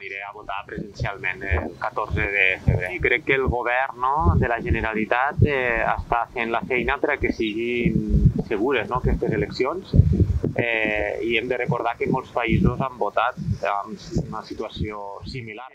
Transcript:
aniré a votar presencialment el 14 de febrer. I crec que el govern no, de la Generalitat eh, està fent la feina perquè siguin segures no, aquestes eleccions eh, i hem de recordar que molts països han votat en una situació similar.